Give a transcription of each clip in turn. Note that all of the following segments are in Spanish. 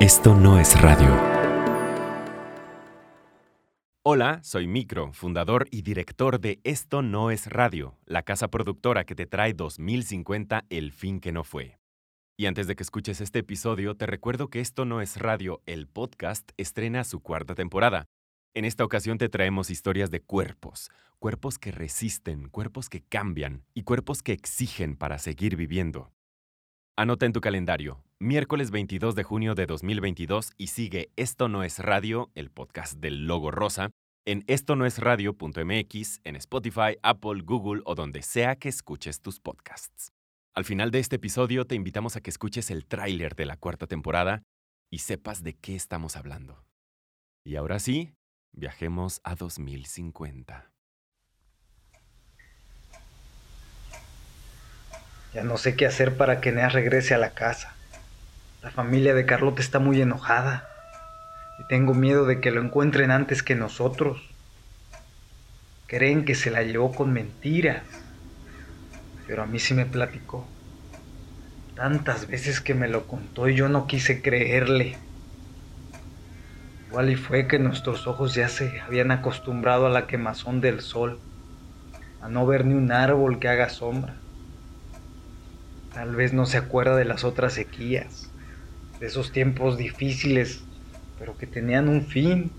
Esto no es radio. Hola, soy Micro, fundador y director de Esto no es radio, la casa productora que te trae 2050 El fin que no fue. Y antes de que escuches este episodio, te recuerdo que Esto no es radio, el podcast, estrena su cuarta temporada. En esta ocasión te traemos historias de cuerpos, cuerpos que resisten, cuerpos que cambian y cuerpos que exigen para seguir viviendo. Anota en tu calendario, miércoles 22 de junio de 2022 y sigue Esto no es radio, el podcast del logo rosa, en esto no es radio.mx, en Spotify, Apple, Google o donde sea que escuches tus podcasts. Al final de este episodio te invitamos a que escuches el tráiler de la cuarta temporada y sepas de qué estamos hablando. Y ahora sí, viajemos a 2050. Ya no sé qué hacer para que Neas regrese a la casa. La familia de Carlota está muy enojada y tengo miedo de que lo encuentren antes que nosotros. Creen que se la llevó con mentiras, pero a mí sí me platicó. Tantas veces que me lo contó y yo no quise creerle. Igual y fue que nuestros ojos ya se habían acostumbrado a la quemazón del sol, a no ver ni un árbol que haga sombra. Tal vez no se acuerda de las otras sequías, de esos tiempos difíciles, pero que tenían un fin.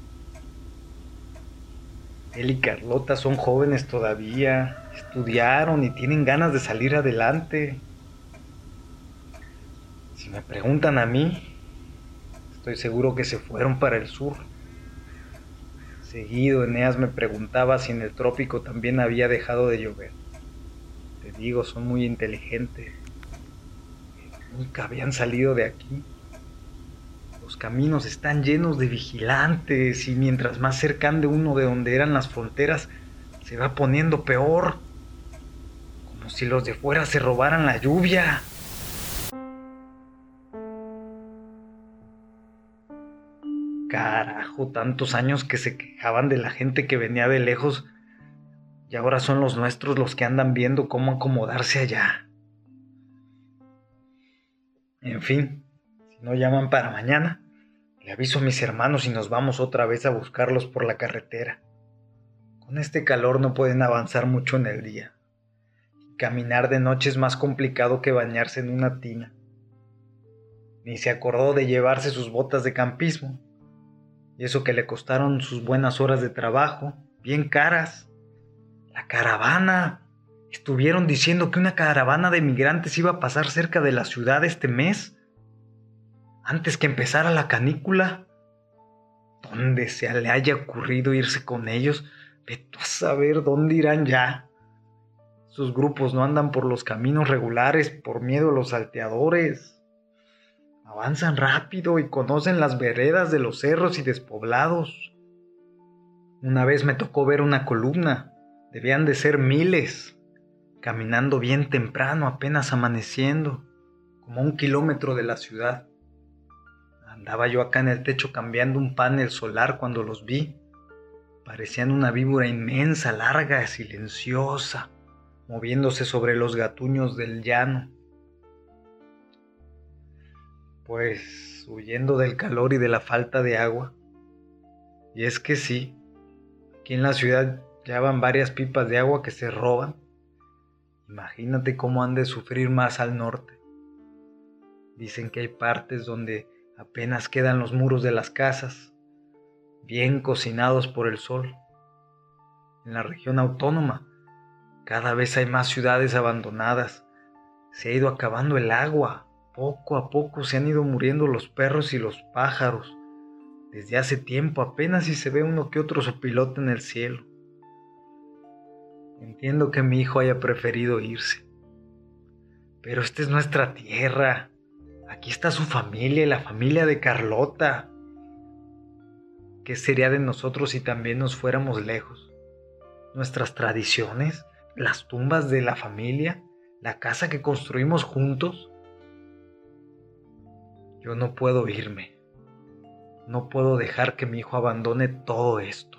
Él y Carlota son jóvenes todavía, estudiaron y tienen ganas de salir adelante. Si me preguntan a mí, estoy seguro que se fueron para el sur. Seguido Eneas me preguntaba si en el trópico también había dejado de llover. Te digo, son muy inteligentes. Nunca habían salido de aquí. Los caminos están llenos de vigilantes y mientras más cercan de uno de donde eran las fronteras, se va poniendo peor. Como si los de fuera se robaran la lluvia. Carajo, tantos años que se quejaban de la gente que venía de lejos y ahora son los nuestros los que andan viendo cómo acomodarse allá. En fin, no llaman para mañana, le aviso a mis hermanos y nos vamos otra vez a buscarlos por la carretera. Con este calor no pueden avanzar mucho en el día. caminar de noche es más complicado que bañarse en una tina. Ni se acordó de llevarse sus botas de campismo. Y eso que le costaron sus buenas horas de trabajo, bien caras. La caravana. Estuvieron diciendo que una caravana de migrantes iba a pasar cerca de la ciudad este mes, antes que empezara la canícula. ¿Dónde se le haya ocurrido irse con ellos? Vete a saber dónde irán ya. Sus grupos no andan por los caminos regulares por miedo a los salteadores. Avanzan rápido y conocen las veredas de los cerros y despoblados. Una vez me tocó ver una columna. Debían de ser miles caminando bien temprano, apenas amaneciendo, como un kilómetro de la ciudad. Andaba yo acá en el techo cambiando un panel solar cuando los vi. Parecían una víbora inmensa, larga, silenciosa, moviéndose sobre los gatuños del llano. Pues huyendo del calor y de la falta de agua. Y es que sí, aquí en la ciudad ya van varias pipas de agua que se roban Imagínate cómo han de sufrir más al norte. Dicen que hay partes donde apenas quedan los muros de las casas, bien cocinados por el sol. En la región autónoma, cada vez hay más ciudades abandonadas. Se ha ido acabando el agua. Poco a poco se han ido muriendo los perros y los pájaros. Desde hace tiempo apenas si se ve uno que otro sopilote en el cielo. Entiendo que mi hijo haya preferido irse. Pero esta es nuestra tierra. Aquí está su familia y la familia de Carlota. ¿Qué sería de nosotros si también nos fuéramos lejos? Nuestras tradiciones, las tumbas de la familia, la casa que construimos juntos. Yo no puedo irme. No puedo dejar que mi hijo abandone todo esto.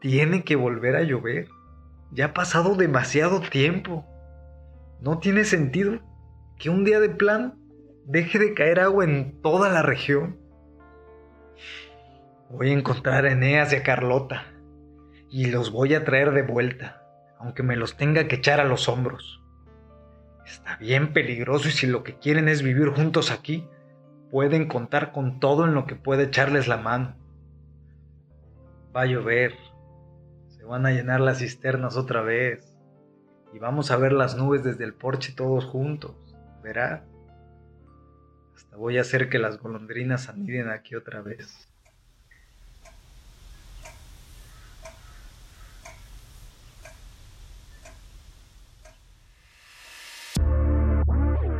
Tiene que volver a llover. Ya ha pasado demasiado tiempo. No tiene sentido que un día de plan deje de caer agua en toda la región. Voy a encontrar a Eneas y a Carlota y los voy a traer de vuelta, aunque me los tenga que echar a los hombros. Está bien peligroso y si lo que quieren es vivir juntos aquí, pueden contar con todo en lo que pueda echarles la mano. Va a llover, se van a llenar las cisternas otra vez y vamos a ver las nubes desde el porche todos juntos, verás. Hasta voy a hacer que las golondrinas aniden aquí otra vez.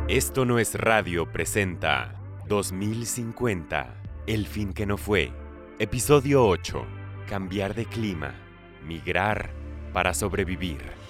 Esto no es radio presenta 2050, el fin que no fue. Episodio 8, cambiar de clima, migrar para sobrevivir.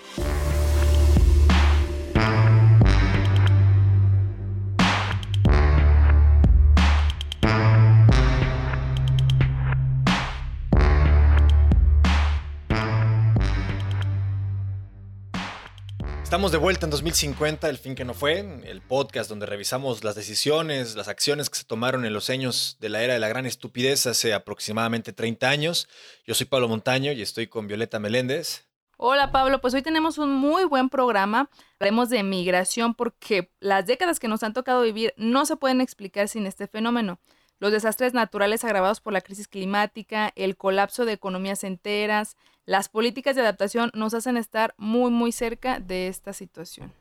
Estamos de vuelta en 2050, el fin que no fue, el podcast donde revisamos las decisiones, las acciones que se tomaron en los años de la era de la gran estupidez hace aproximadamente 30 años. Yo soy Pablo Montaño y estoy con Violeta Meléndez. Hola Pablo, pues hoy tenemos un muy buen programa. Hablaremos de migración porque las décadas que nos han tocado vivir no se pueden explicar sin este fenómeno los desastres naturales agravados por la crisis climática, el colapso de economías enteras, las políticas de adaptación nos hacen estar muy, muy cerca de esta situación.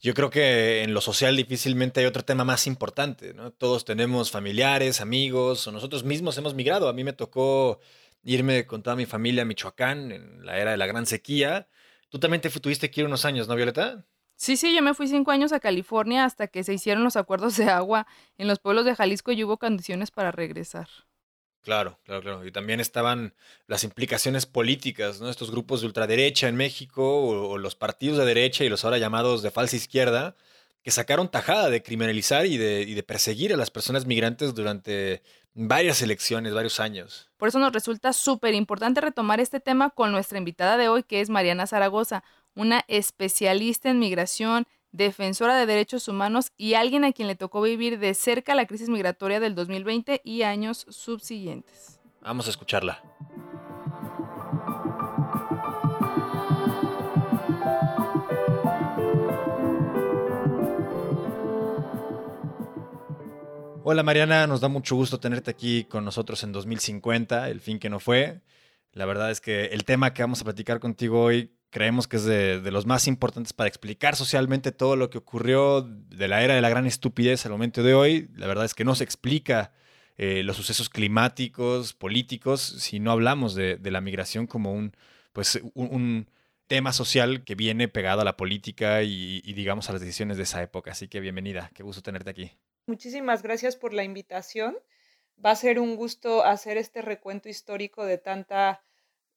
Yo creo que en lo social difícilmente hay otro tema más importante, ¿no? Todos tenemos familiares, amigos, o nosotros mismos hemos migrado. A mí me tocó irme con toda mi familia a Michoacán en la era de la gran sequía. Tú también te tuviste que ir unos años, ¿no, Violeta? Sí, sí, yo me fui cinco años a California hasta que se hicieron los acuerdos de agua en los pueblos de Jalisco y hubo condiciones para regresar. Claro, claro, claro. Y también estaban las implicaciones políticas, ¿no? Estos grupos de ultraderecha en México o, los partidos de derecha y los ahora llamados de falsa izquierda, que sacaron tajada de criminalizar y de, y de perseguir a las personas migrantes durante varias elecciones, varios años. Por eso nos resulta súper importante retomar este tema con nuestra invitada de hoy, que es Mariana Zaragoza, una especialista en migración, defensora de derechos humanos y alguien a quien le tocó vivir de cerca la crisis migratoria del 2020 y años subsiguientes. Vamos a escucharla. Hola Mariana, nos da mucho gusto tenerte aquí con nosotros en 2050, el fin que no fue. La verdad es que el tema que vamos a platicar contigo hoy creemos que es de, los más importantes para explicar socialmente todo lo que ocurrió de la era de la gran estupidez al momento de hoy. La verdad es que no se explica eh, los sucesos climáticos, políticos, si no hablamos de, la migración como un, pues, un, tema social que viene pegado a la política y, y digamos a las decisiones de esa época. Así que bienvenida, qué gusto tenerte aquí. Muchísimas gracias por la invitación. Va a ser un gusto hacer este recuento histórico de tanta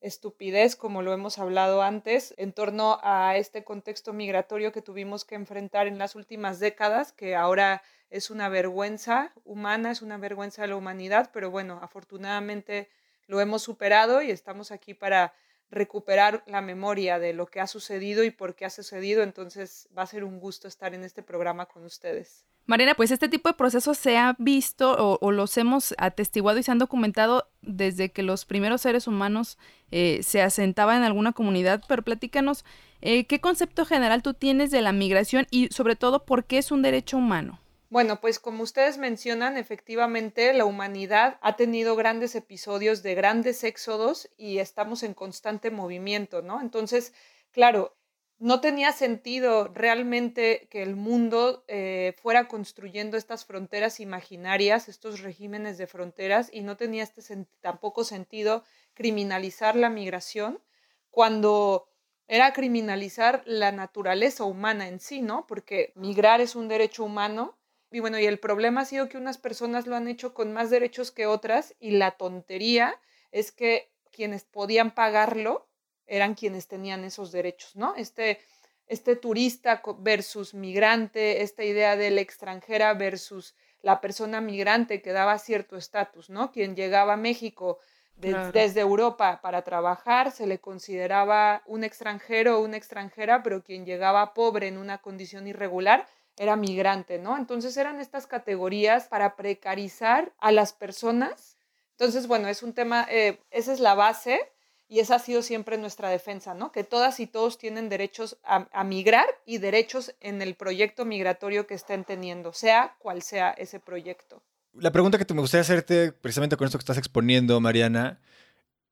estupidez, como lo hemos hablado antes, en torno a este contexto migratorio que tuvimos que enfrentar en las últimas décadas, que ahora es una vergüenza humana, es una vergüenza de la humanidad, pero bueno, afortunadamente lo hemos superado y estamos aquí para recuperar la memoria de lo que ha sucedido y por qué ha sucedido, entonces va a ser un gusto estar en este programa con ustedes. Mariana, pues este tipo de procesos se ha visto o, los hemos atestiguado y se han documentado desde que los primeros seres humanos eh, se asentaban en alguna comunidad, pero platícanos, eh, ¿qué concepto general tú tienes de la migración y sobre todo por qué es un derecho humano? Bueno, pues como ustedes mencionan, efectivamente la humanidad ha tenido grandes episodios de grandes éxodos y estamos en constante movimiento, ¿no? Entonces, claro, no tenía sentido realmente que el mundo eh, fuera construyendo estas fronteras imaginarias, estos regímenes de fronteras, y no tenía este tampoco sentido criminalizar la migración cuando era criminalizar la naturaleza humana en sí, ¿no? Porque migrar es un derecho humano. Y bueno, y el problema ha sido que unas personas lo han hecho con más derechos que otras y la tontería es que quienes podían pagarlo eran quienes tenían esos derechos, ¿no? Este, este turista versus migrante, esta idea de la extranjera versus la persona migrante que daba cierto estatus, ¿no? Quien llegaba a México desde Europa para trabajar se le consideraba un extranjero o una extranjera, pero quien llegaba pobre en una condición irregular era migrante, ¿no? Entonces eran estas categorías para precarizar a las personas. Entonces, bueno, es un tema, eh, esa es la base y esa ha sido siempre nuestra defensa, ¿no? Que todas y todos tienen derechos a, migrar y derechos en el proyecto migratorio que estén teniendo, sea cual sea ese proyecto. La pregunta que me gustaría hacerte, precisamente con esto que estás exponiendo, Mariana,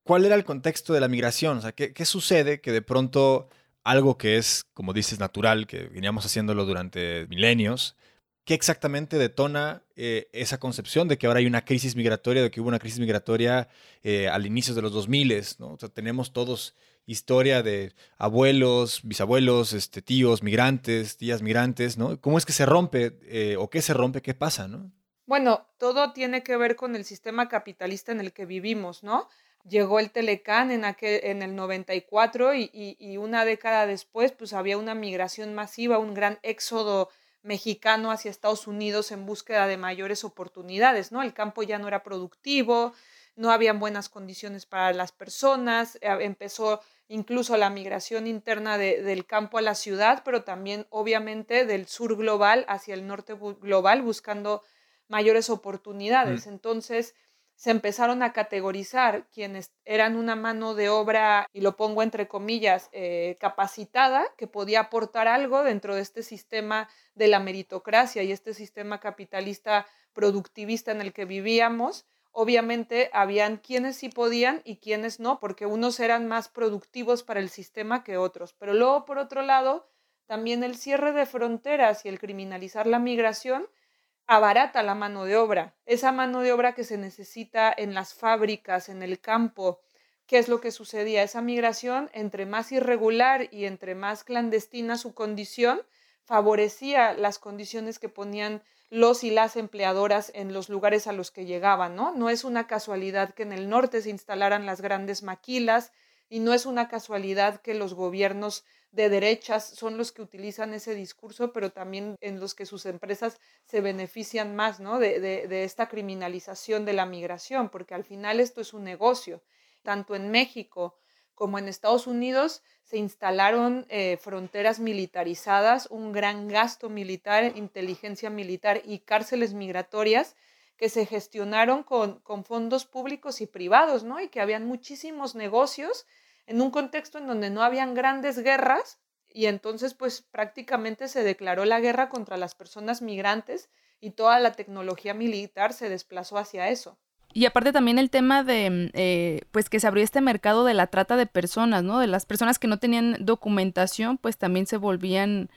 ¿cuál era el contexto de la migración? O sea, ¿qué, qué sucede que de pronto algo que es, como dices, natural, que veníamos haciéndolo durante milenios, ¿qué exactamente detona eh, esa concepción de que ahora hay una crisis migratoria, de que hubo una crisis migratoria eh, al inicio de los 2000? ¿no? O sea, tenemos todos historia de abuelos, bisabuelos, este, tíos migrantes, tías migrantes, ¿no? ¿Cómo es que se rompe eh, o qué se rompe, qué pasa, ¿no? Bueno, todo tiene que ver con el sistema capitalista en el que vivimos, ¿no? Llegó el Telecán en, aquel, en el 94 y, y, y, una década después pues había una migración masiva, un gran éxodo mexicano hacia Estados Unidos en búsqueda de mayores oportunidades, ¿no? El campo ya no era productivo, no habían buenas condiciones para las personas, eh, empezó incluso la migración interna de, del campo a la ciudad, pero también obviamente del sur global hacia el norte global buscando mayores oportunidades. Mm. Entonces, se empezaron a categorizar quienes eran una mano de obra, y lo pongo entre comillas, eh, capacitada, que podía aportar algo dentro de este sistema de la meritocracia y este sistema capitalista productivista en el que vivíamos. Obviamente habían quienes sí podían y quienes no, porque unos eran más productivos para el sistema que otros. Pero luego, por otro lado, también el cierre de fronteras y el criminalizar la migración abarata la mano de obra, esa mano de obra que se necesita en las fábricas, en el campo. ¿Qué es lo que sucedía? Esa migración, entre más irregular y entre más clandestina su condición, favorecía las condiciones que ponían los y las empleadoras en los lugares a los que llegaban, ¿no? No es una casualidad que en el norte se instalaran las grandes maquilas y no es una casualidad que los gobiernos de derechas son los que utilizan ese discurso, pero también en los que sus empresas se benefician más ¿no? de, de, esta criminalización de la migración, porque al final esto es un negocio. Tanto en México como en Estados Unidos se instalaron eh, fronteras militarizadas, un gran gasto militar, inteligencia militar y cárceles migratorias que se gestionaron con, con fondos públicos y privados, ¿no? Y que habían muchísimos negocios en un contexto en donde no habían grandes guerras y entonces pues prácticamente se declaró la guerra contra las personas migrantes y toda la tecnología militar se desplazó hacia eso. Y aparte también el tema de, mm, eh, pues que se abrió este mercado de la trata de personas, ¿no? De las personas que no tenían documentación, pues también se volvían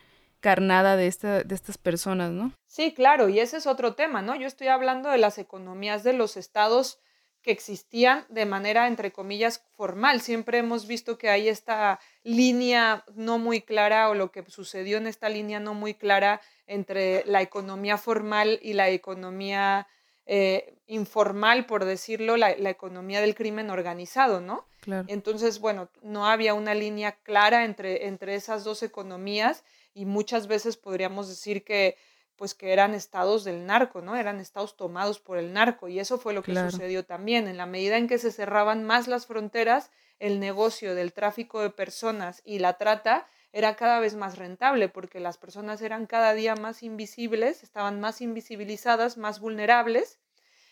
carnada de, esta, de estas personas, ¿no? Sí, claro, y ese es otro tema, ¿no? Yo estoy hablando de las economías de los estados que existían de manera, entre comillas, formal. Siempre hemos visto que hay esta línea no muy clara o lo que sucedió en esta línea no muy clara entre la economía formal y la economía eh, informal, por decirlo, la, la, economía del crimen organizado, ¿no? Claro. Entonces, bueno, no había una línea clara entre, entre esas dos economías y muchas veces podríamos decir que pues que eran estados del narco, ¿no? Eran estados tomados por el narco y eso fue lo que Claro. sucedió también. En la medida en que se cerraban más las fronteras, el negocio del tráfico de personas y la trata era cada vez más rentable porque las personas eran cada día más invisibles, estaban más invisibilizadas, más vulnerables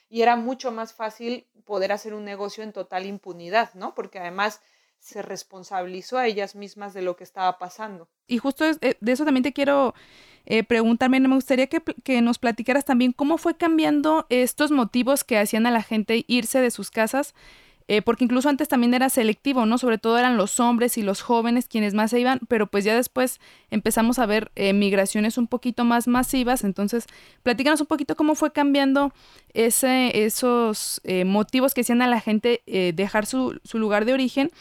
y era mucho más fácil poder hacer un negocio en total impunidad, ¿no? Porque además se responsabilizó a ellas mismas de lo que estaba pasando. Y justo eh, de eso también te quiero eh, preguntar, Mariana, me gustaría que, nos platicaras también cómo fue cambiando estos motivos que hacían a la gente irse de sus casas, eh, porque incluso antes también era selectivo, ¿no? Sobre todo eran los hombres y los jóvenes quienes más se iban, pero pues ya después empezamos a ver eh, migraciones un poquito más masivas, entonces platícanos un poquito cómo fue cambiando ese, esos motivos que hacían a la gente dejar su, su lugar de origen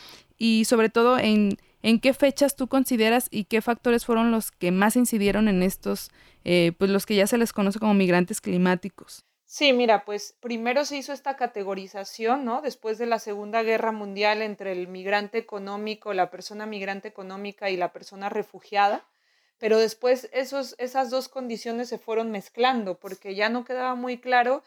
y sobre todo en, en qué fechas tú consideras y qué factores fueron los que más incidieron en estos, eh, pues los que ya se les conoce como migrantes climáticos. Sí, mira, pues primero se hizo esta categorización, ¿no? Después de la Segunda Guerra Mundial entre el migrante económico, la persona migrante económica y la persona refugiada, pero después esos, esas dos condiciones se fueron mezclando porque ya no quedaba muy claro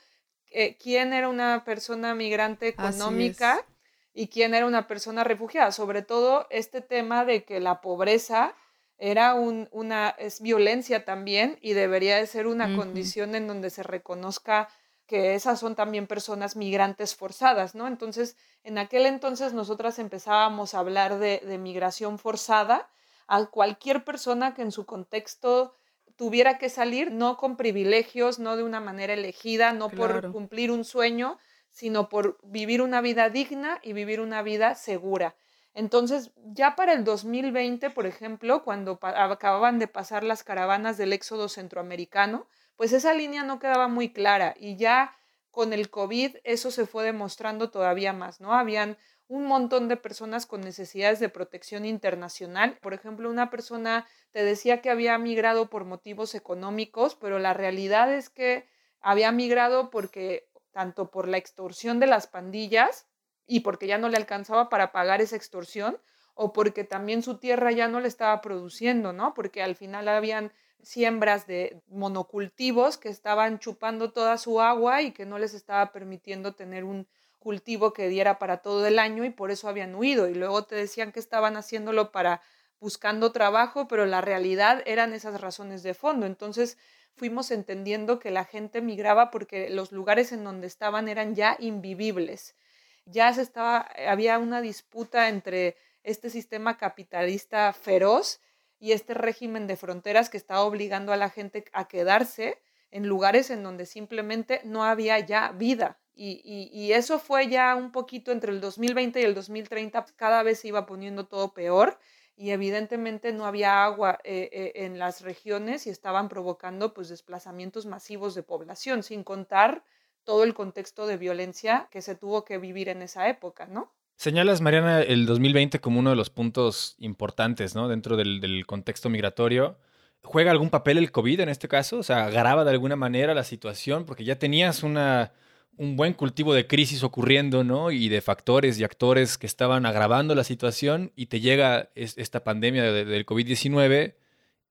eh, quién era una persona migrante económica y quién era una persona refugiada, sobre todo este tema de que la pobreza era un, una, es violencia también y debería de ser una condición en donde se reconozca que esas son también personas migrantes forzadas, ¿no? Entonces, en aquel entonces nosotras empezábamos a hablar de, de migración forzada a cualquier persona que en su contexto tuviera que salir, no con privilegios, no de una manera elegida, no por cumplir un sueño, sino por vivir una vida digna y vivir una vida segura. Entonces, ya para el 2020, por ejemplo, cuando acababan de pasar las caravanas del éxodo centroamericano, pues esa línea no quedaba muy clara y ya con el COVID eso se fue demostrando todavía más, ¿no? Habían un montón de personas con necesidades de protección internacional. Por ejemplo, una persona te decía que había migrado por motivos económicos, pero la realidad es que había migrado porque tanto por la extorsión de las pandillas y porque ya no le alcanzaba para pagar esa extorsión, o porque también su tierra ya no le estaba produciendo, ¿no? Porque al final habían siembras de monocultivos que estaban chupando toda su agua y que no les estaba permitiendo tener un cultivo que diera para todo el año y por eso habían huido. Y luego te decían que estaban haciéndolo para buscando trabajo, pero la realidad eran esas razones de fondo. Entonces fuimos entendiendo que la gente migraba porque los lugares en donde estaban eran ya invivibles. Ya se estaba, había una disputa entre este sistema capitalista feroz y este régimen de fronteras que estaba obligando a la gente a quedarse en lugares en donde simplemente no había ya vida. Y, eso fue ya un poquito entre el 2020 y el 2030, cada vez se iba poniendo todo peor y evidentemente no había agua eh, eh, en las regiones y estaban provocando pues desplazamientos masivos de población, sin contar todo el contexto de violencia que se tuvo que vivir en esa época, ¿no? Señalas, Mariana, el 2020 como uno de los puntos importantes, ¿no? Dentro del, contexto migratorio. ¿Juega algún papel el COVID en este caso? O sea, agrava de alguna manera la situación porque ya tenías una, un buen cultivo de crisis ocurriendo, ¿no? Y de factores y actores que estaban agravando la situación y te llega esta pandemia del COVID-19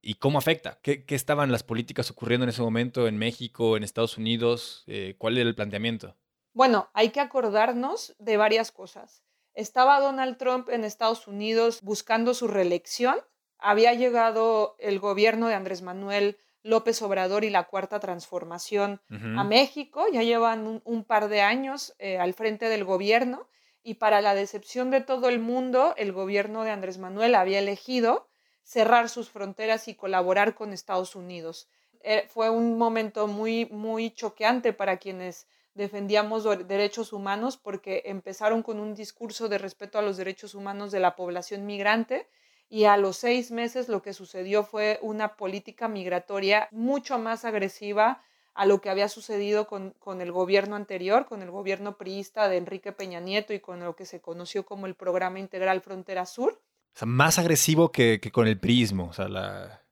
y cómo afecta. ¿Qué, estaban las políticas ocurriendo en ese momento en México, en Estados Unidos? Eh, ¿Cuál era el planteamiento? Bueno, hay que acordarnos de varias cosas. Estaba Donald Trump en Estados Unidos buscando su reelección. Había llegado el gobierno de Andrés Manuel López Obrador y la Cuarta Transformación a México. Ya llevan un, par de años eh, al frente del gobierno y para la decepción de todo el mundo, el gobierno de Andrés Manuel había elegido cerrar sus fronteras y colaborar con Estados Unidos. Eh, fue un momento muy, muy choqueante para quienes defendíamos derechos humanos porque empezaron con un discurso de respeto a los derechos humanos de la población migrante y a los seis meses lo que sucedió fue una política migratoria mucho más agresiva a lo que había sucedido con, el gobierno anterior, con el gobierno priista de Enrique Peña Nieto y con lo que se conoció como el Programa Integral Frontera Sur. O sea, más agresivo que, con el prismo, o sea, la,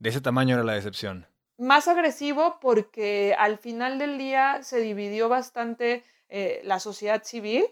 de ese tamaño era la decepción más agresivo porque al final del día se dividió bastante eh, la sociedad civil.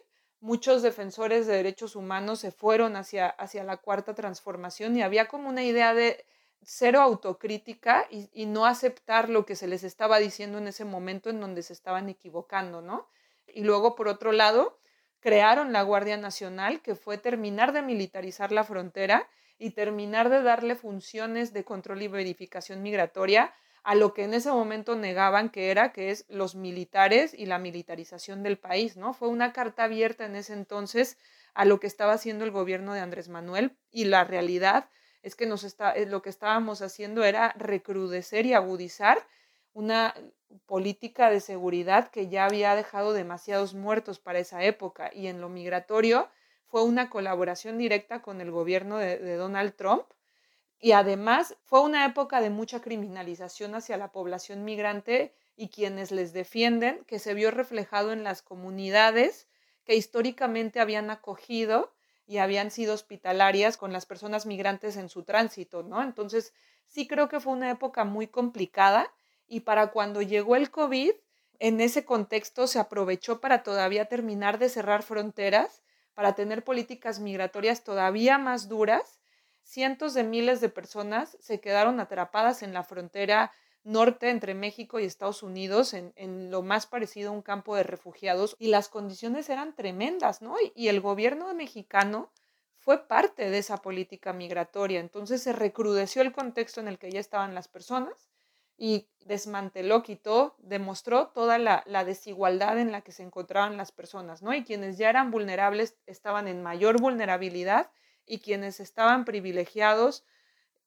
Muchos defensores de derechos humanos se fueron hacia, hacia la cuarta transformación y había como una idea de cero autocrítica y, no aceptar lo que se les estaba diciendo en ese momento en donde se estaban equivocando, ¿no? Y luego, por otro lado, crearon la Guardia Nacional, que fue terminar de militarizar la frontera y terminar de darle funciones de control y verificación migratoria a lo que en ese momento negaban que era, que es los militares y la militarización del país, ¿no? Fue una carta abierta en ese entonces a lo que estaba haciendo el gobierno de Andrés Manuel y la realidad es que nos está, eh, lo que estábamos haciendo era recrudecer y agudizar una política de seguridad que ya había dejado demasiados muertos para esa época y en lo migratorio fue una colaboración directa con el gobierno de Donald Trump y además fue una época de mucha criminalización hacia la población migrante y quienes les defienden, que se vio reflejado en las comunidades que históricamente habían acogido y habían sido hospitalarias con las personas migrantes en su tránsito, ¿no? Entonces, sí creo que fue una época muy complicada y para cuando llegó el COVID, en ese contexto se aprovechó para todavía terminar de cerrar fronteras, para tener políticas migratorias todavía más duras cientos de miles de personas se quedaron atrapadas en la frontera norte entre México y Estados Unidos, en, lo más parecido a un campo de refugiados, y las condiciones eran tremendas, ¿no? Y, el gobierno mexicano fue parte de esa política migratoria. Entonces se recrudeció el contexto en el que ya estaban las personas y desmanteló, quitó, demostró toda la, desigualdad en la que se encontraban las personas, ¿no? Y quienes ya eran vulnerables estaban en mayor vulnerabilidad y quienes estaban privilegiados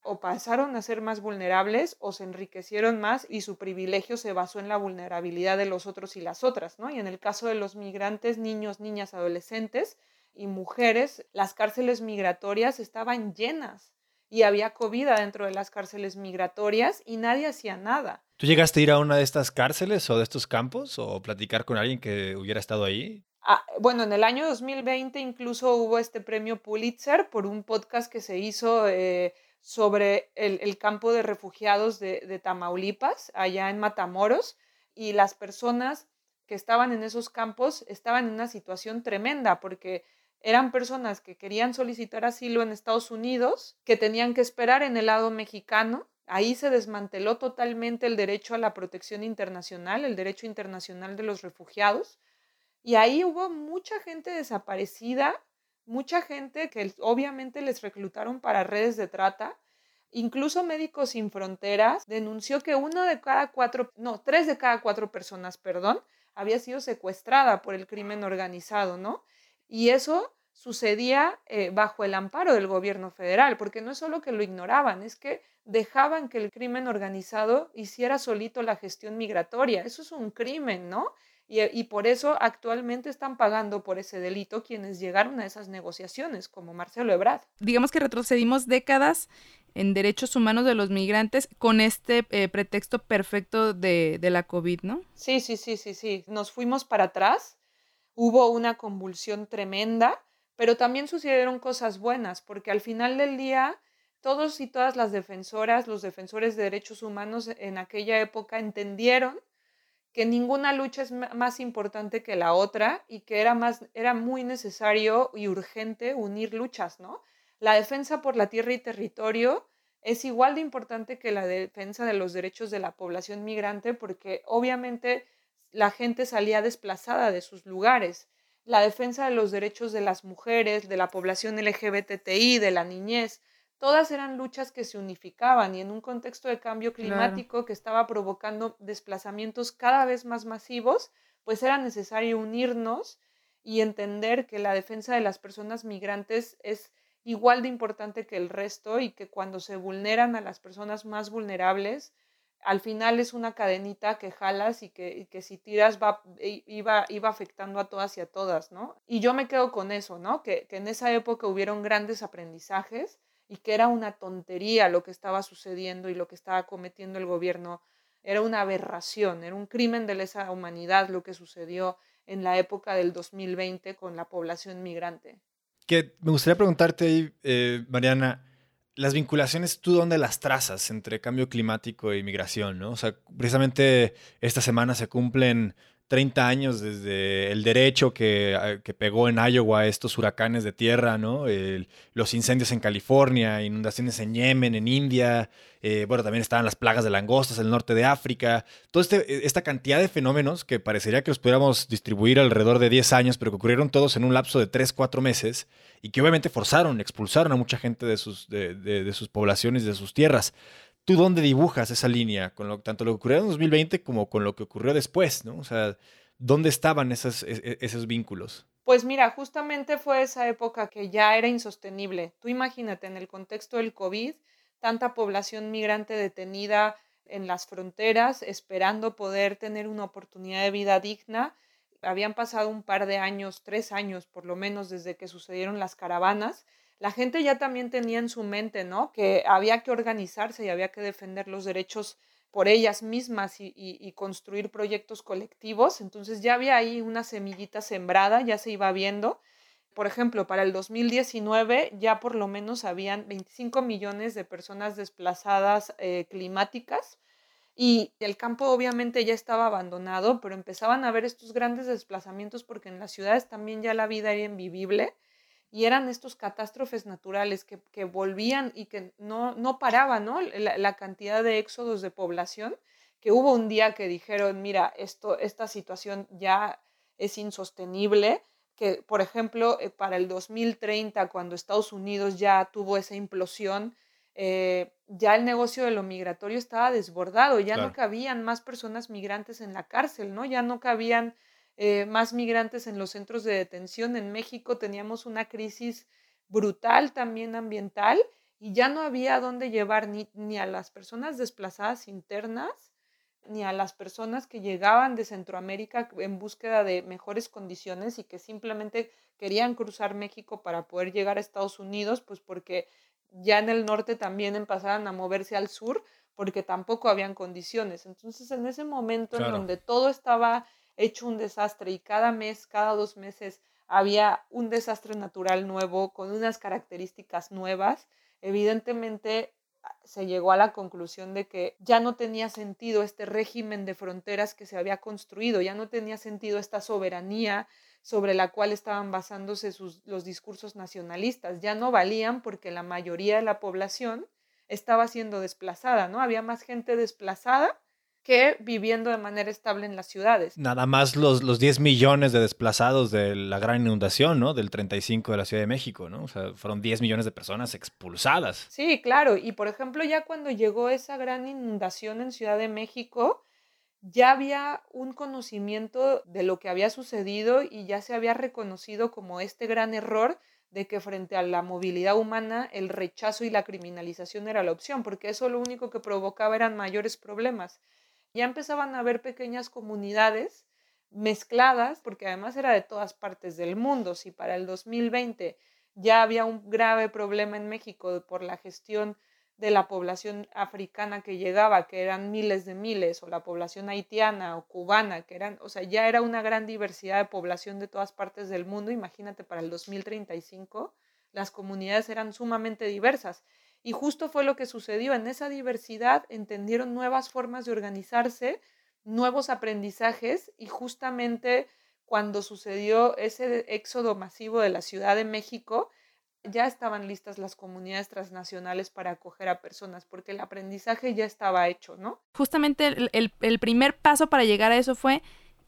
o pasaron a ser más vulnerables o se enriquecieron más y su privilegio se basó en la vulnerabilidad de los otros y las otras, ¿no? Y en el caso de los migrantes, niños, niñas, adolescentes y mujeres, las cárceles migratorias estaban llenas y había COVID dentro de las cárceles migratorias y nadie hacía nada. ¿Tú llegaste a ir a una de estas cárceles o de estos campos o platicar con alguien que hubiera estado ahí? Ah, bueno, en el año 2020 incluso hubo este premio Pulitzer por un podcast que se hizo eh, sobre el, campo de refugiados de, de Tamaulipas, allá en Matamoros, y las personas que estaban en esos campos estaban en una situación tremenda porque eran personas que querían solicitar asilo en Estados Unidos, que tenían que esperar en el lado mexicano. Ahí se desmanteló totalmente el derecho a la protección internacional, el derecho internacional de los refugiados. Y ahí hubo mucha gente desaparecida mucha gente que obviamente les reclutaron para redes de trata. Incluso Médicos Sin Fronteras denunció que uno de cada cuatro, no, tres de cada cuatro personas, perdón, había sido secuestrada por el crimen organizado, ¿no? Y eso sucedía eh, bajo el amparo del gobierno federal, porque no es solo que lo ignoraban, es que dejaban que el crimen organizado hiciera solito la gestión migratoria. Eso es un crimen, ¿no? Y, por eso actualmente están pagando por ese delito quienes llegaron a esas negociaciones, como Marcelo Ebrard. Digamos que retrocedimos décadas en derechos humanos de los migrantes con este eh, pretexto perfecto de, de la COVID, ¿no? Sí, sí, sí, sí, sí. Nos fuimos para atrás, hubo una convulsión tremenda, pero también sucedieron cosas buenas, porque al final del día todos y todas las defensoras, los defensores de derechos humanos en aquella época entendieron que ninguna lucha es más importante que la otra y que era, más, era muy necesario y urgente unir luchas, ¿no? La defensa por la tierra y territorio es igual de importante que la defensa de los derechos de la población migrante porque obviamente la gente salía desplazada de sus lugares. La defensa de los derechos de las mujeres, de la población LGBTI, de la niñez, todas eran luchas que se unificaban y en un contexto de cambio climático que estaba provocando desplazamientos cada vez más masivos, pues era necesario unirnos y entender que la defensa de las personas migrantes es igual de importante que el resto y que cuando se vulneran a las personas más vulnerables, al final es una cadenita que jalas y que, que si tiras va, iba, iba afectando a todas y a todas, ¿no? Y yo me quedo con eso, ¿no? Que, que en esa época hubieron grandes aprendizajes y que era una tontería lo que estaba sucediendo y lo que estaba cometiendo el gobierno. Era una aberración, era un crimen de lesa humanidad lo que sucedió en la época del 2020 con la población migrante. Que me gustaría preguntarte ahí, eh, Mariana, las vinculaciones, ¿tú dónde las trazas entre cambio climático e inmigración? ¿no? O sea, precisamente esta semana se cumplen 30 años desde el derecho que, ah, que, pegó en Iowa estos huracanes de tierra, ¿no? los incendios en California, inundaciones en Yemen, en India, eh, bueno, también estaban las plagas de langostas en el norte de África, toda este, e, esta cantidad de fenómenos que parecería que los pudiéramos distribuir alrededor de 10 años, pero que ocurrieron todos en un lapso de 3, 4 meses y que obviamente forzaron, expulsaron a mucha gente de sus, de, de sus poblaciones, de sus tierras. ¿Tú dónde dibujas esa línea? Con lo, tanto lo que ocurrió en 2020 como con lo que ocurrió después, ¿no? O sea, ¿dónde estaban esos, e, e, esos vínculos? Pues mira, justamente fue esa época que ya era insostenible. Tú imagínate, en el contexto del COVID, tanta población migrante detenida en las fronteras, esperando poder tener una oportunidad de vida digna. Habían pasado un par de años, tres años por lo menos, desde que sucedieron las caravanas la gente ya también tenía en su mente, ¿no? Que había que organizarse y había que defender los derechos por ellas mismas y, construir proyectos colectivos. Entonces ya había ahí una semillita sembrada, ya se iba viendo. Por ejemplo, para el 2019 ya por lo menos habían 25 millones de personas desplazadas eh, climáticas y el campo obviamente ya estaba abandonado, pero empezaban a haber estos grandes desplazamientos porque en las ciudades también ya la vida era invivible y eran estos catástrofes naturales que, volvían y que no, no paraban, ¿no? La, cantidad de éxodos de población, que hubo un día que dijeron, mira, esto, esta situación ya es insostenible, que, por ejemplo, eh, para el 2030, cuando Estados Unidos ya tuvo esa implosión, eh, ya el negocio de lo migratorio estaba desbordado, ya no cabían más personas migrantes en la cárcel, ¿no? Ya no cabían eh, más migrantes en los centros de detención. En México teníamos una crisis brutal también ambiental y ya no había dónde llevar ni, ni a las personas desplazadas internas ni a las personas que llegaban de Centroamérica en búsqueda de mejores condiciones y que simplemente querían cruzar México para poder llegar a Estados Unidos, pues porque ya en el norte también empezaban a moverse al sur porque tampoco habían condiciones. Entonces, en ese momento en donde todo estaba hecho un desastre y cada mes, cada dos meses había un desastre natural nuevo con unas características nuevas, evidentemente ah, se llegó a la conclusión de que ya no tenía sentido este régimen de fronteras que se había construido, ya no tenía sentido esta soberanía sobre la cual estaban basándose los discursos nacionalistas. Ya no valían porque la mayoría de la población estaba siendo desplazada, ¿no? Había más gente desplazada que viviendo de manera estable en las ciudades. Nada más los, los 10 millones de desplazados de la gran inundación, ¿no? Del 35 de la Ciudad de México, ¿no? O sea, fueron 10 millones de personas expulsadas. Sí, claro. Y por ejemplo, ya cuando llegó esa gran inundación en Ciudad de México, ya había un conocimiento de lo que había sucedido y ya se había reconocido como este gran error de que frente a la movilidad humana el rechazo y la criminalización era la opción, porque eso lo único que provocaba eran mayores problemas. Ya empezaban a haber pequeñas comunidades mezcladas, porque además era de todas partes del mundo. Si para el 2020 ya había un grave problema en México por la gestión de la población africana que llegaba, que eran miles de miles, o la población haitiana o cubana, que eran, o sea, ya era una gran diversidad de población de todas partes del mundo. Imagínate, para el 2035 las comunidades eran sumamente diversas. Y justo fue lo que sucedió. En esa diversidad entendieron nuevas formas de organizarse, nuevos aprendizajes y justamente cuando sucedió ese éxodo masivo de la Ciudad de México, ya estaban listas las comunidades transnacionales para acoger a personas, porque el aprendizaje ya estaba hecho, ¿no? Justamente el, primer paso para llegar a eso fue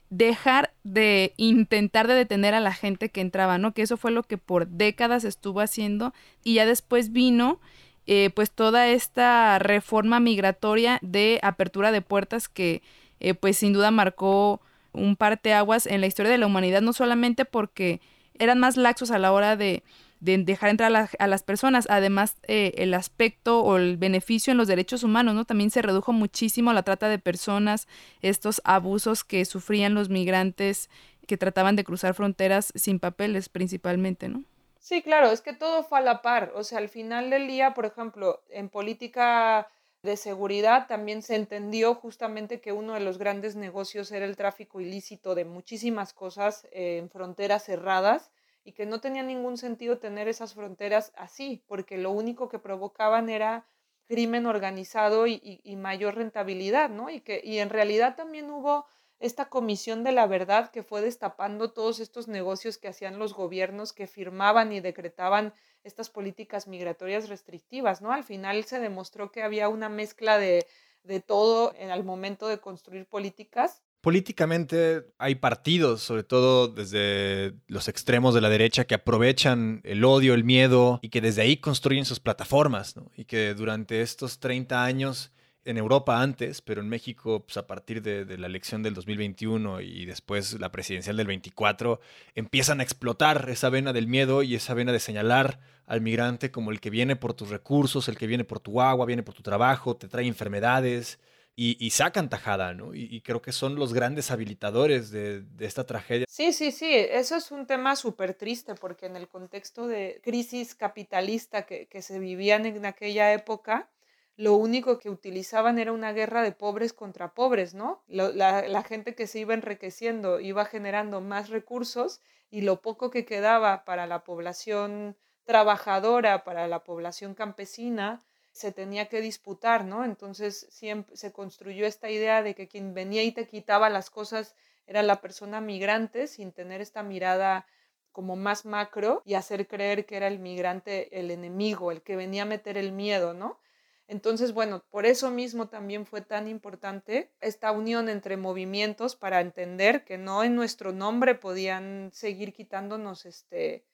dejar de intentar de detener a la gente que entraba, ¿no? Que eso fue lo que por décadas estuvo haciendo y ya después vino eh, pues toda esta reforma migratoria de apertura de puertas que eh, pues sin duda marcó un parteaguas en la historia de la humanidad, no solamente porque eran más laxos a la hora de de dejar entrar a, las personas. Además, eh, el aspecto o el beneficio en los derechos humanos, ¿no? También se redujo muchísimo la trata de personas, estos abusos que sufrían los migrantes que trataban de cruzar fronteras sin papeles principalmente, ¿no? Sí, claro, es que todo fue a la par. O sea, al final del día, por ejemplo, en política de seguridad también se entendió justamente que uno de los grandes negocios era el tráfico ilícito de muchísimas cosas eh, en fronteras cerradas y que no tenía ningún sentido tener esas fronteras así, porque lo único que provocaban era crimen organizado y, mayor rentabilidad, ¿no? Y que y en realidad también hubo esta comisión de la verdad que fue destapando todos estos negocios que hacían los gobiernos que firmaban y decretaban estas políticas migratorias restrictivas, ¿no? Al final se demostró que había una mezcla de, de todo en el momento de construir políticas Políticamente hay partidos, sobre todo desde los extremos de la derecha, que aprovechan el odio, el miedo y que desde ahí construyen sus plataformas, Y que durante estos 30 años, en Europa antes, pero en México pues, a partir de, la elección del 2021 y después la presidencial del 24, empiezan a explotar esa vena del miedo y esa vena de señalar al migrante como el que viene por tus recursos, el que viene por tu agua, viene por tu trabajo, te trae enfermedades y, sacan tajada, ¿no? Y, creo que son los grandes habilitadores de, esta tragedia. Sí, sí, sí, eso es un tema súper triste porque en el contexto de crisis capitalista que, se vivían en aquella época, lo único que utilizaban era una guerra de pobres contra pobres, ¿no? la, gente que se iba enriqueciendo iba generando más recursos y lo poco que quedaba para la población trabajadora, para la población campesina, se tenía que disputar, ¿no? Entonces siempre se construyó esta idea de que quien venía y te quitaba las cosas era la persona migrante sin tener esta mirada como más macro y hacer creer que era el migrante el enemigo, el que venía a meter el miedo, ¿no? Entonces, bueno, por eso mismo también fue tan importante esta unión entre movimientos para entender que no en nuestro nombre podían seguir quitándonos este,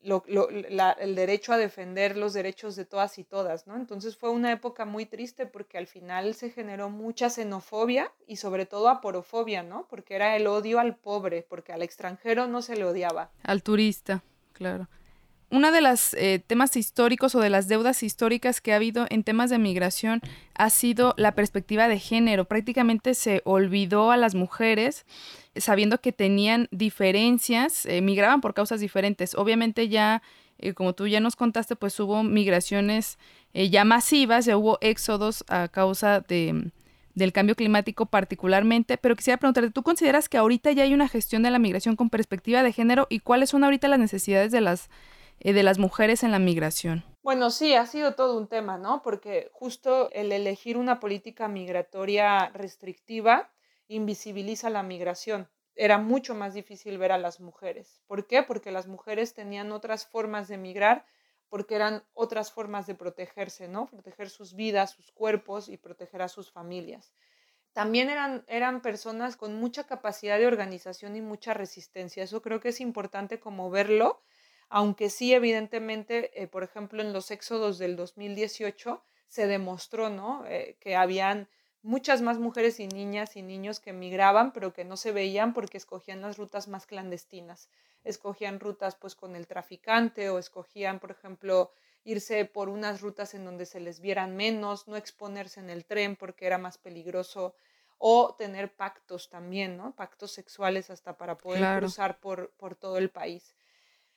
el derecho a defender los derechos de todas y todas, ¿no? Entonces fue una época muy triste porque al final se generó mucha xenofobia y sobre todo aporofobia, ¿no? Porque era el odio al pobre, porque al extranjero no se le odiaba. Al turista, claro. Una de los eh, temas históricos o de las deudas históricas que ha habido en temas de migración ha sido la perspectiva de género. Prácticamente se olvidó a las mujeres sabiendo que tenían diferencias, eh, migraban por causas diferentes. Obviamente ya, eh, como tú ya nos contaste, pues hubo migraciones ya masivas, ya hubo éxodos a causa de, del cambio climático particularmente, pero quisiera preguntarte, ¿tú consideras que ahorita ya hay una gestión de la migración con perspectiva de género y cuáles son ahorita las necesidades de las eh, de las mujeres en la migración? Bueno, sí, ha sido todo un tema, ¿no? Porque justo el elegir una política migratoria restrictiva invisibiliza la migración. Era mucho más difícil ver a las mujeres. ¿Por qué? Porque las mujeres tenían otras formas de migrar, porque eran otras formas de protegerse, ¿no? Proteger sus vidas, sus cuerpos y proteger a sus familias. También eran, eran personas con mucha capacidad de organización y mucha resistencia. Eso creo que es importante como verlo aunque sí evidentemente, eh, por ejemplo, en los éxodos del 2018 se demostró, ¿no? Eh, que habían muchas más mujeres y niñas y niños que migraban, pero que no se veían porque escogían las rutas más clandestinas. Escogían rutas pues con el traficante o escogían, por ejemplo, irse por unas rutas en donde se les vieran menos, no exponerse en el tren porque era más peligroso o tener pactos también, ¿no? Pactos sexuales hasta para poder cruzar por, por todo el país.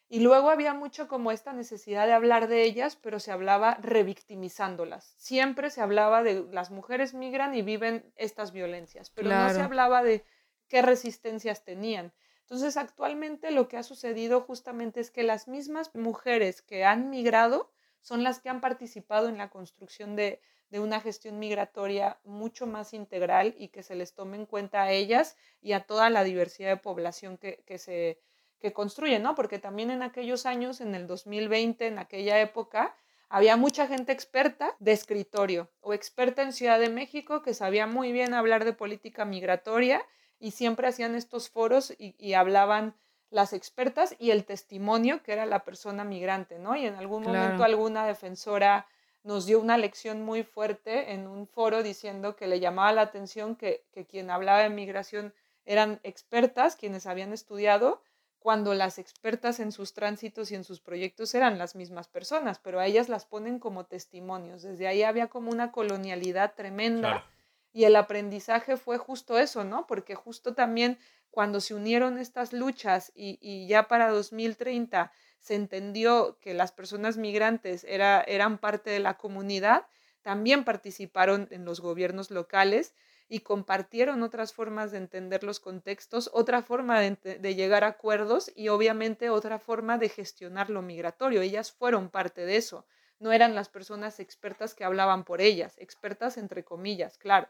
Y luego había mucho como esta necesidad de hablar de ellas, pero se hablaba revictimizándolas. Siempre se hablaba de las mujeres migran y viven estas violencias, pero no se hablaba de qué resistencias tenían. Entonces, actualmente lo que ha sucedido justamente es que las mismas mujeres que han migrado son las que han participado en la construcción de, una gestión migratoria mucho más integral y que se les tome en cuenta a ellas y a toda la diversidad de población que, que se que construyen, ¿no? Porque también en aquellos años, en el 2020, en aquella época, había mucha gente experta de escritorio o experta en Ciudad de México que sabía muy bien hablar de política migratoria y siempre hacían estos foros y, hablaban las expertas y el testimonio que era la persona migrante, ¿no? Y en algún momento alguna defensora nos dio una lección muy fuerte en un foro diciendo que le llamaba la atención que, que quien hablaba de migración eran expertas, quienes habían estudiado, cuando las expertas en sus tránsitos y en sus proyectos eran las mismas personas, pero a ellas las ponen como testimonios. Desde ahí había como una colonialidad tremenda y el aprendizaje fue justo eso, ¿no? Porque justo también cuando se unieron estas luchas y, ya para 2030 se entendió que las personas migrantes era, eran parte de la comunidad, también participaron en los gobiernos locales y compartieron otras formas de entender los contextos, otra forma de, llegar a acuerdos y obviamente otra forma de gestionar lo migratorio. Ellas fueron parte de eso, no eran las personas expertas que hablaban por ellas, expertas entre comillas, claro.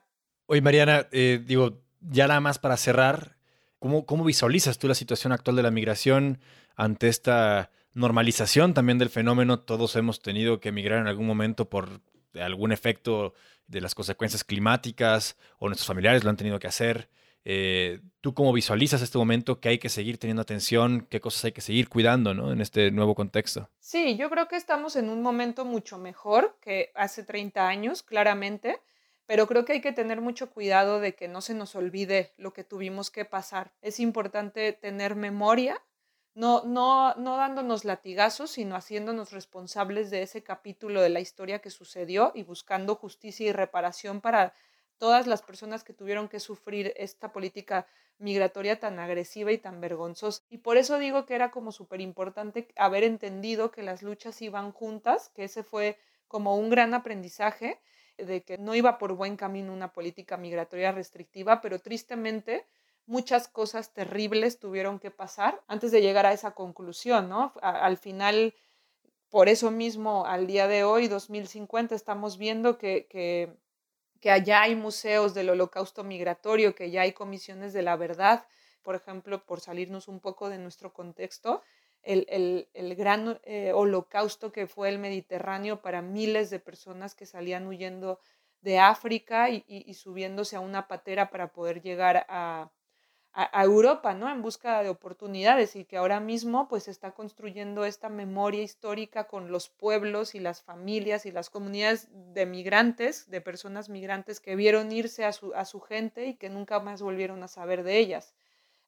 Oye, Mariana, eh, digo, ya nada más para cerrar, ¿cómo, ¿cómo visualizas tú la situación actual de la migración ante esta normalización también del fenómeno? Todos hemos tenido que emigrar en algún momento por algún efecto de las consecuencias climáticas o nuestros familiares lo han tenido que hacer. Eh, ¿Tú cómo visualizas este momento? ¿Qué hay que seguir teniendo atención? ¿Qué cosas hay que seguir cuidando ¿no? en este nuevo contexto? Sí, yo creo que estamos en un momento mucho mejor que hace 30 años, claramente, pero creo que hay que tener mucho cuidado de que no se nos olvide lo que tuvimos que pasar. Es importante tener memoria no, no, no dándonos latigazos, sino haciéndonos responsables de ese capítulo de la historia que sucedió y buscando justicia y reparación para todas las personas que tuvieron que sufrir esta política migratoria tan agresiva y tan vergonzosa. Y por eso digo que era como súper importante haber entendido que las luchas iban juntas, que ese fue como un gran aprendizaje de que no iba por buen camino una política migratoria restrictiva, pero tristemente muchas cosas terribles tuvieron que pasar antes de llegar a esa conclusión, ¿no? al final, por eso mismo, al día de hoy, 2050, estamos viendo que, que, que allá hay museos del holocausto migratorio, que ya hay comisiones de la verdad, por ejemplo, por salirnos un poco de nuestro contexto, el, gran eh, holocausto que fue el Mediterráneo para miles de personas que salían huyendo de África y, subiéndose a una patera para poder llegar a, a, Europa, ¿no? En busca de oportunidades y que ahora mismo pues está construyendo esta memoria histórica con los pueblos y las familias y las comunidades de migrantes, de personas migrantes que vieron irse a su, a su gente y que nunca más volvieron a saber de ellas.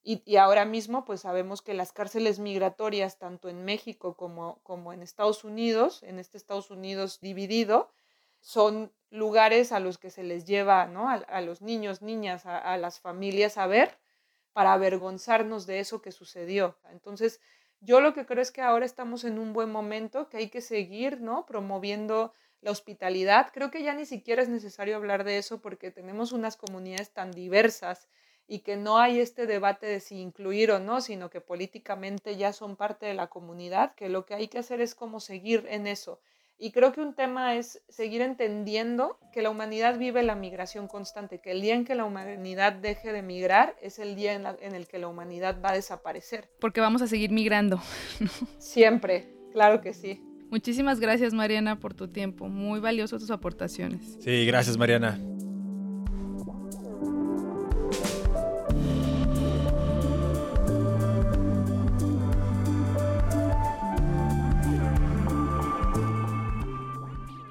Y, ahora mismo, pues sabemos que las cárceles migratorias, tanto en México como, como en Estados Unidos, en este Estados Unidos dividido, son lugares a los que se les lleva, ¿no? A, los niños, niñas, a, las familias a ver para avergonzarnos de eso que sucedió. Entonces, yo lo que creo es que ahora estamos en un buen momento, que hay que seguir, ¿no? Promoviendo la hospitalidad. Creo que ya ni siquiera es necesario hablar de eso porque tenemos unas comunidades tan diversas y que no hay este debate de si incluir o no, sino que políticamente ya son parte de la comunidad, que lo que hay que hacer es como seguir en eso. Y creo que un tema es seguir entendiendo que la humanidad vive la migración constante, que el día en que la humanidad deje de migrar es el día en, el que la humanidad va a desaparecer. Porque vamos a seguir migrando. Siempre, claro que sí. Muchísimas gracias Mariana por tu tiempo, muy valioso tus aportaciones. Sí, gracias Mariana.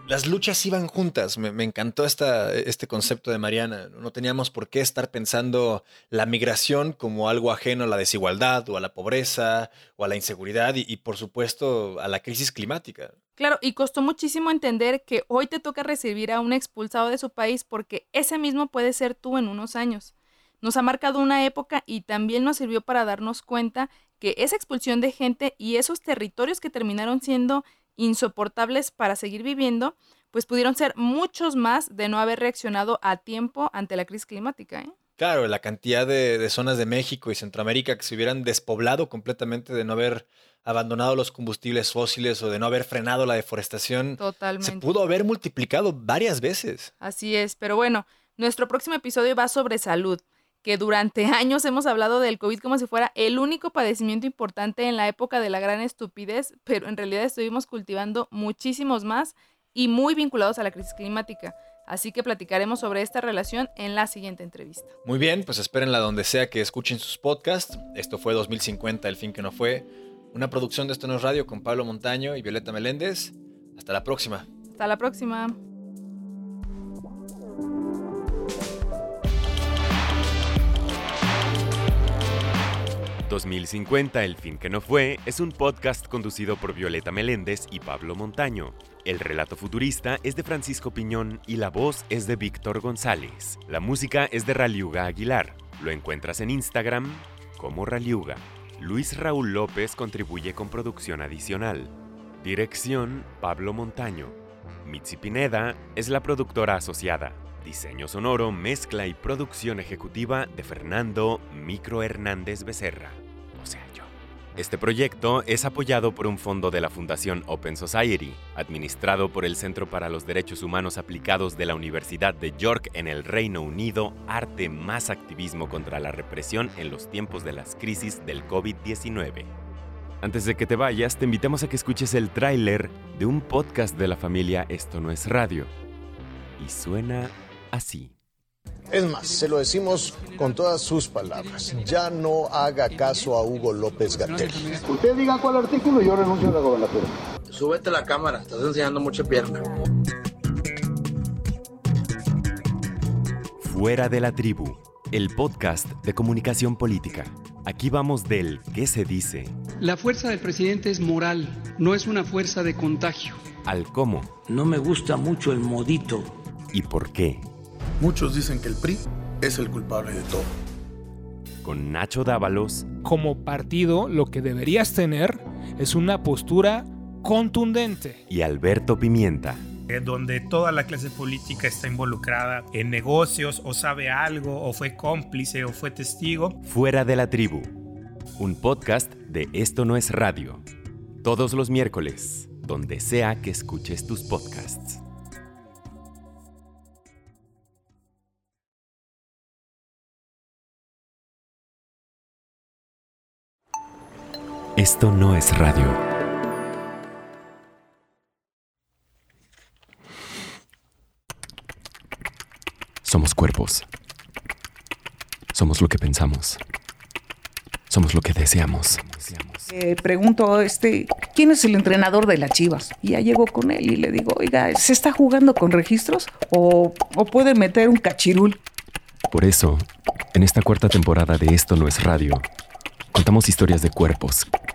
Las luchas iban juntas. Me, encantó esta, este concepto de Mariana. No teníamos por qué estar pensando la migración como algo ajeno a la desigualdad o a la pobreza o a la inseguridad y, por supuesto a la crisis climática. Claro, y costó muchísimo entender que hoy te toca recibir a un expulsado de su país porque ese mismo puede ser tú en unos años. Nos ha marcado una época y también nos sirvió para darnos cuenta que esa expulsión de gente y esos territorios que terminaron siendo insoportables para seguir viviendo, pues pudieron ser muchos más de no haber reaccionado a tiempo ante la crisis climática. ¿eh? Claro, la cantidad de, zonas de México y Centroamérica que se hubieran despoblado completamente de no haber abandonado los combustibles fósiles o de no haber frenado la deforestación. Totalmente. Se pudo haber multiplicado varias veces. Así es, pero bueno, nuestro próximo episodio va sobre salud que durante años hemos hablado del COVID como si fuera el único padecimiento importante en la época de la gran estupidez, pero en realidad estuvimos cultivando muchísimos más y muy vinculados a la crisis climática. Así que platicaremos sobre esta relación en la siguiente entrevista. Muy bien, pues espérenla donde sea que escuchen sus podcasts. Esto fue 2050, el fin que no fue. Una producción de Esto no es Radio con Pablo Montaño y Violeta Meléndez. Hasta la próxima. Hasta la próxima. 2050, El fin que no fue, es un podcast conducido por Violeta Meléndez y Pablo Montaño. El relato futurista es de Francisco Piñón y la voz es de Víctor González. La música es de Raliuga Aguilar. Lo encuentras en Instagram como Raliuga. Luis Raúl López contribuye con producción adicional. Dirección Pablo Montaño. Mitzi Pineda es la productora asociada. Diseño sonoro, mezcla y producción ejecutiva de Fernando Micro Hernández Becerra. O sea, yo. Este proyecto es apoyado por un fondo de la Fundación Open Society, administrado por el Centro para los Derechos Humanos Aplicados de la Universidad de York en el Reino Unido, Arte más Activismo contra la Represión en los tiempos de las crisis del COVID-19. Antes de que te vayas, te invitamos a que escuches el tráiler de un podcast de la familia Esto no es radio. Y suena así. Es más, se lo decimos con todas sus palabras. Ya no haga caso a Hugo López Gatel. Usted diga cuál artículo y yo renuncio a la gobernatura. Súbete la cámara, estás enseñando mucha pierna. Fuera de la tribu, el podcast de comunicación política. Aquí vamos del qué se dice. La fuerza del presidente es moral, no es una fuerza de contagio. Al cómo. No me gusta mucho el modito. ¿Y por qué? Muchos dicen que el PRI es el culpable de todo. Con Nacho Dávalos. Como partido, lo que deberías tener es una postura contundente. Y Alberto Pimienta. Donde toda la clase política está involucrada en negocios o sabe algo o fue cómplice o fue testigo. Fuera de la tribu. Un podcast de Esto no es radio. Todos los miércoles, donde sea que escuches tus podcasts. Esto no es radio. Somos cuerpos. Somos lo que pensamos. Somos lo que deseamos. Eh, pregunto, este, ¿quién es el entrenador de las Chivas? Y ya llego con él y le digo, oiga, ¿se está jugando con registros o, o puede meter un cachirul? Por eso, en esta cuarta temporada de Esto no es radio, contamos historias de cuerpos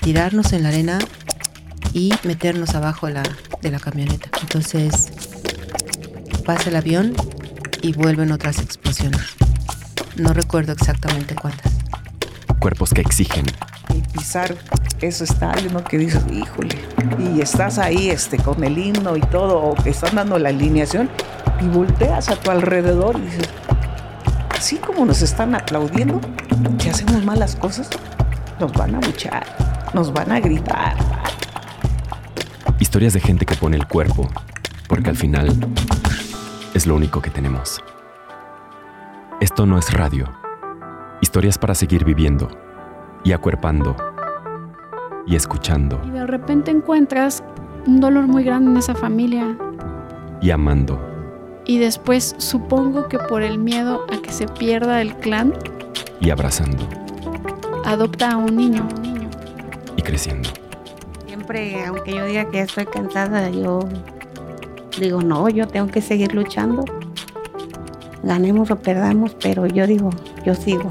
tirarnos en la arena y meternos abajo de la, de la camioneta. Entonces pasa el avión y vuelven otras explosiones. No recuerdo exactamente cuántas. Cuerpos que exigen. Y pisar ese estadio, ¿no? Que dices, híjole. Y estás ahí este, con el himno y todo, o que están dando la alineación, y volteas a tu alrededor y dices, así como nos están aplaudiendo, que hacemos malas cosas, nos van a buchar, nos van a gritar. Historias de gente que pone el cuerpo, porque al final es lo único que tenemos. Esto no es radio. Historias para seguir viviendo y acuerpando y escuchando Y de repente encuentras un dolor muy grande en esa familia. y amando Y después supongo que por el miedo a que se pierda el clan, y abrazando adopta a un niño. Y creciendo. Siempre, aunque yo diga que estoy cansada, yo digo, no, yo tengo que seguir luchando. Ganemos o perdamos, pero yo digo, yo sigo.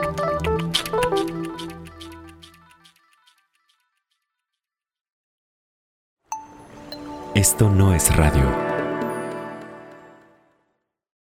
Esto no es radio.